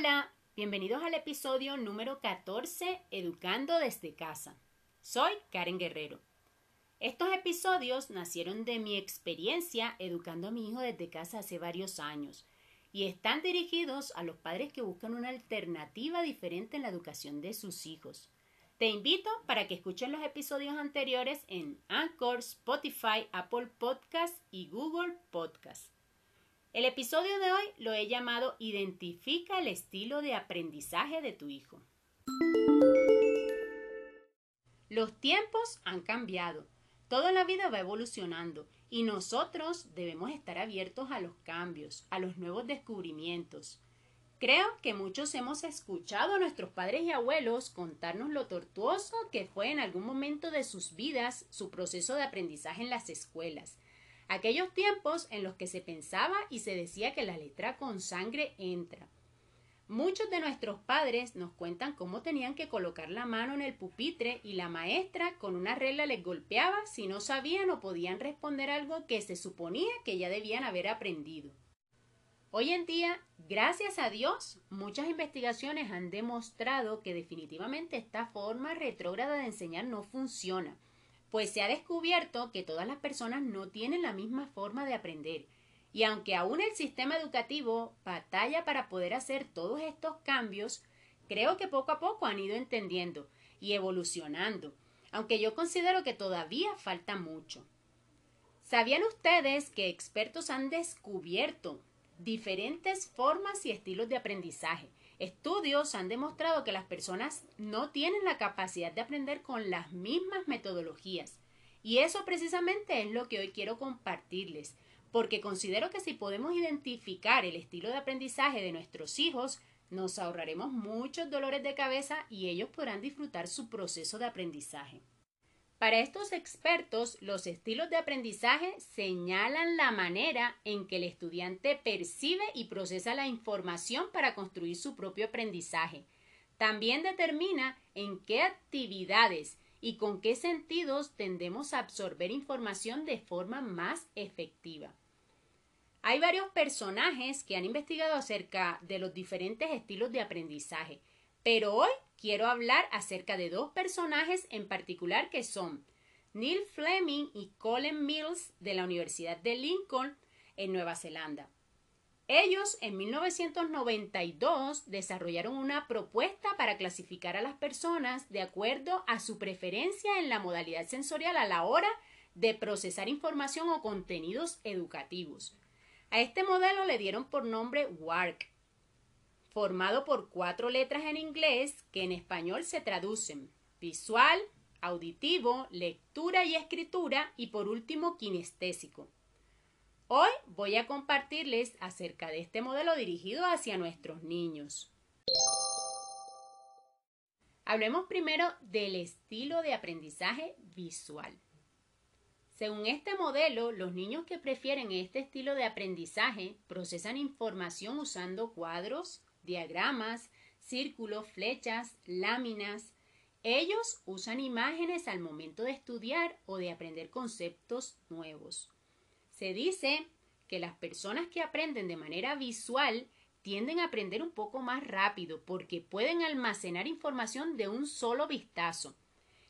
Hola, bienvenidos al episodio número 14, Educando desde casa. Soy Karen Guerrero. Estos episodios nacieron de mi experiencia educando a mi hijo desde casa hace varios años y están dirigidos a los padres que buscan una alternativa diferente en la educación de sus hijos. Te invito para que escuchen los episodios anteriores en Anchor, Spotify, Apple Podcast y Google Podcast. El episodio de hoy lo he llamado Identifica el estilo de aprendizaje de tu hijo. Los tiempos han cambiado. Toda la vida va evolucionando y nosotros debemos estar abiertos a los cambios, a los nuevos descubrimientos. Creo que muchos hemos escuchado a nuestros padres y abuelos contarnos lo tortuoso que fue en algún momento de sus vidas su proceso de aprendizaje en las escuelas, aquellos tiempos en los que se pensaba y se decía que la letra con sangre entra. Muchos de nuestros padres nos cuentan cómo tenían que colocar la mano en el pupitre y la maestra con una regla les golpeaba si no sabían o podían responder algo que se suponía que ya debían haber aprendido. Hoy en día, gracias a Dios, muchas investigaciones han demostrado que definitivamente esta forma retrógrada de enseñar no funciona pues se ha descubierto que todas las personas no tienen la misma forma de aprender. Y aunque aún el sistema educativo batalla para poder hacer todos estos cambios, creo que poco a poco han ido entendiendo y evolucionando, aunque yo considero que todavía falta mucho. ¿Sabían ustedes que expertos han descubierto diferentes formas y estilos de aprendizaje? Estudios han demostrado que las personas no tienen la capacidad de aprender con las mismas metodologías. Y eso precisamente es lo que hoy quiero compartirles, porque considero que si podemos identificar el estilo de aprendizaje de nuestros hijos, nos ahorraremos muchos dolores de cabeza y ellos podrán disfrutar su proceso de aprendizaje. Para estos expertos, los estilos de aprendizaje señalan la manera en que el estudiante percibe y procesa la información para construir su propio aprendizaje. También determina en qué actividades y con qué sentidos tendemos a absorber información de forma más efectiva. Hay varios personajes que han investigado acerca de los diferentes estilos de aprendizaje, pero hoy quiero hablar acerca de dos personajes en particular que son Neil Fleming y Colin Mills de la Universidad de Lincoln en Nueva Zelanda. Ellos en 1992 desarrollaron una propuesta para clasificar a las personas de acuerdo a su preferencia en la modalidad sensorial a la hora de procesar información o contenidos educativos. A este modelo le dieron por nombre WARC formado por cuatro letras en inglés que en español se traducen visual, auditivo, lectura y escritura y por último kinestésico. Hoy voy a compartirles acerca de este modelo dirigido hacia nuestros niños. Hablemos primero del estilo de aprendizaje visual. Según este modelo, los niños que prefieren este estilo de aprendizaje procesan información usando cuadros, diagramas, círculos, flechas, láminas. Ellos usan imágenes al momento de estudiar o de aprender conceptos nuevos. Se dice que las personas que aprenden de manera visual tienden a aprender un poco más rápido porque pueden almacenar información de un solo vistazo.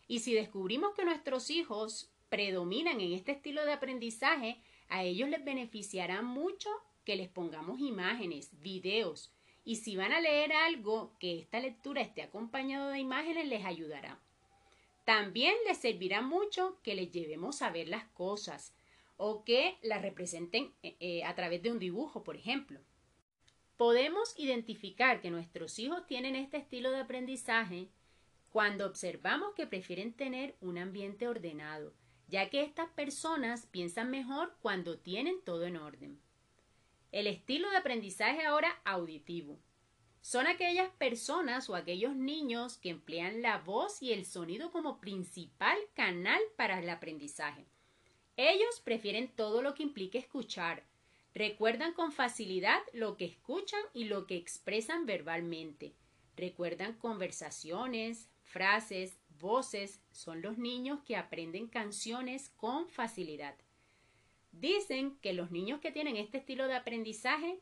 Y si descubrimos que nuestros hijos predominan en este estilo de aprendizaje, a ellos les beneficiará mucho que les pongamos imágenes, videos, y si van a leer algo que esta lectura esté acompañado de imágenes les ayudará. También les servirá mucho que les llevemos a ver las cosas o que las representen eh, eh, a través de un dibujo, por ejemplo. Podemos identificar que nuestros hijos tienen este estilo de aprendizaje cuando observamos que prefieren tener un ambiente ordenado, ya que estas personas piensan mejor cuando tienen todo en orden. El estilo de aprendizaje ahora auditivo. Son aquellas personas o aquellos niños que emplean la voz y el sonido como principal canal para el aprendizaje. Ellos prefieren todo lo que implique escuchar. Recuerdan con facilidad lo que escuchan y lo que expresan verbalmente. Recuerdan conversaciones, frases, voces. Son los niños que aprenden canciones con facilidad. Dicen que los niños que tienen este estilo de aprendizaje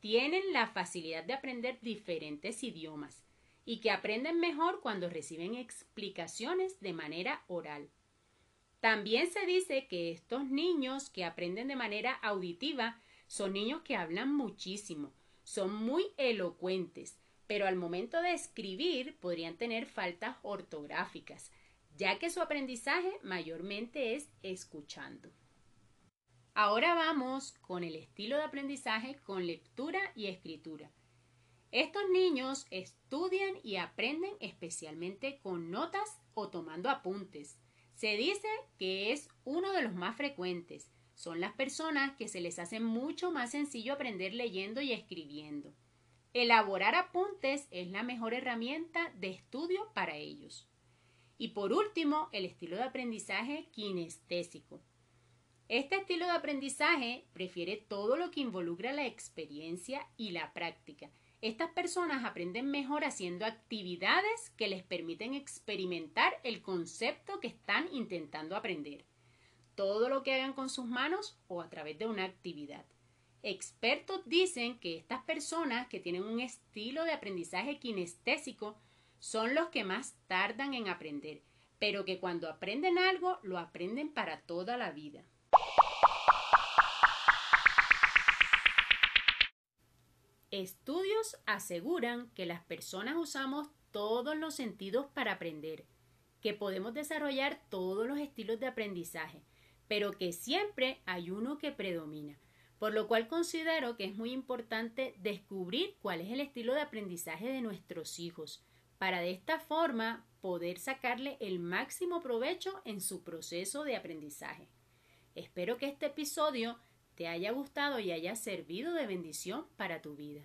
tienen la facilidad de aprender diferentes idiomas y que aprenden mejor cuando reciben explicaciones de manera oral. También se dice que estos niños que aprenden de manera auditiva son niños que hablan muchísimo, son muy elocuentes, pero al momento de escribir podrían tener faltas ortográficas, ya que su aprendizaje mayormente es escuchando. Ahora vamos con el estilo de aprendizaje con lectura y escritura. Estos niños estudian y aprenden especialmente con notas o tomando apuntes. Se dice que es uno de los más frecuentes. Son las personas que se les hace mucho más sencillo aprender leyendo y escribiendo. Elaborar apuntes es la mejor herramienta de estudio para ellos. Y por último, el estilo de aprendizaje kinestésico. Este estilo de aprendizaje prefiere todo lo que involucra la experiencia y la práctica. Estas personas aprenden mejor haciendo actividades que les permiten experimentar el concepto que están intentando aprender. Todo lo que hagan con sus manos o a través de una actividad. Expertos dicen que estas personas que tienen un estilo de aprendizaje kinestésico son los que más tardan en aprender, pero que cuando aprenden algo lo aprenden para toda la vida. Estudios aseguran que las personas usamos todos los sentidos para aprender, que podemos desarrollar todos los estilos de aprendizaje, pero que siempre hay uno que predomina, por lo cual considero que es muy importante descubrir cuál es el estilo de aprendizaje de nuestros hijos, para de esta forma poder sacarle el máximo provecho en su proceso de aprendizaje. Espero que este episodio te haya gustado y haya servido de bendición para tu vida.